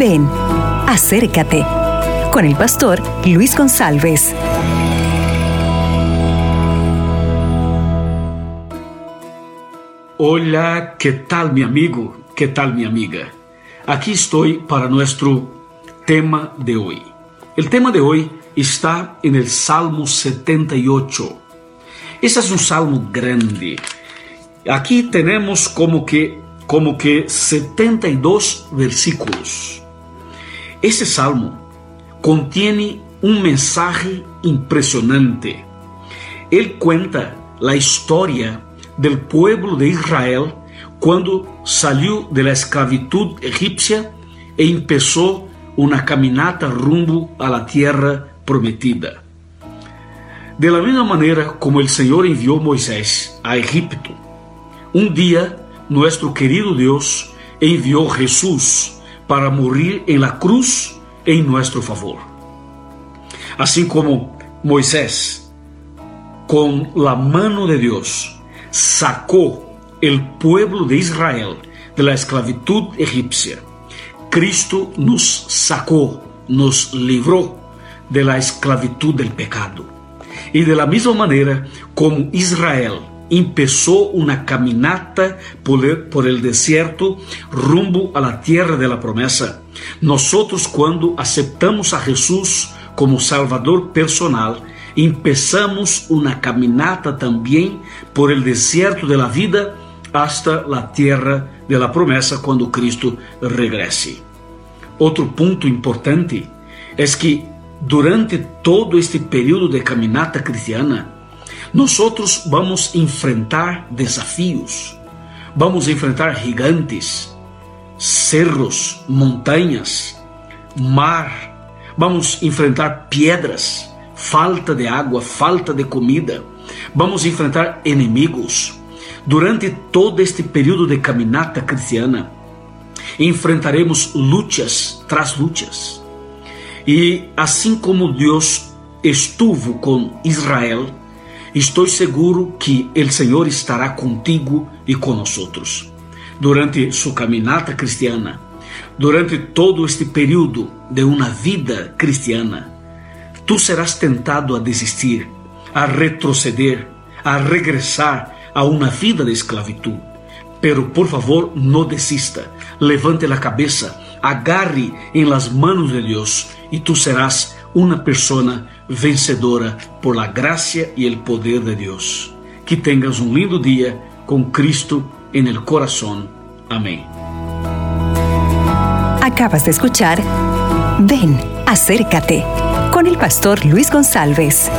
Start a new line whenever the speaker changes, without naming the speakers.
Ven, acércate con el pastor Luis González.
Hola, ¿qué tal mi amigo? ¿Qué tal mi amiga? Aquí estoy para nuestro tema de hoy. El tema de hoy está en el Salmo 78. Este es un salmo grande. Aquí tenemos como que como que 72 versículos. Ese salmo contiene un mensaje impresionante. Él cuenta la historia del pueblo de Israel cuando salió de la esclavitud egipcia e empezó una caminata rumbo a la tierra prometida. De la misma manera como el Señor envió a Moisés a Egipto, un día nuestro querido Dios envió a Jesús para morir en la cruz en nuestro favor. Así como Moisés, con la mano de Dios, sacó el pueblo de Israel de la esclavitud egipcia, Cristo nos sacó, nos libró de la esclavitud del pecado. Y de la misma manera como Israel empezó una caminata por el, por el, desierto rumbo a la tierra de la promesa. Nosotros cuando aceptamos a Jesús como Salvador personal, empezamos una caminata también por el desierto de la vida hasta la tierra de la promesa cuando Cristo regrese. Otro punto importante es que durante todo este período de caminata cristiana, nosotros vamos enfrentar desafíos, vamos enfrentar gigantes, cerros, montañas, mar, vamos enfrentar piedras, falta de água, falta de comida, vamos enfrentar inimigos. Durante todo este período de caminata cristiana, enfrentaremos lutas tras lutas. E assim como Deus estuvo com Israel, estou seguro que o Senhor estará contigo e conosco durante sua caminata cristiana, durante todo este período de uma vida cristiana. Tu serás tentado a desistir, a retroceder, a regressar a uma vida de esclavitud. Pero por favor, no desista. Levante la cabeza, agarre en las manos de Dios y tú serás una persona vencedora por la gracia y el poder de Dios. Que tengas un lindo día con Cristo en el corazón. Amén.
Acabas de escuchar Ven, acércate con el pastor Luis González.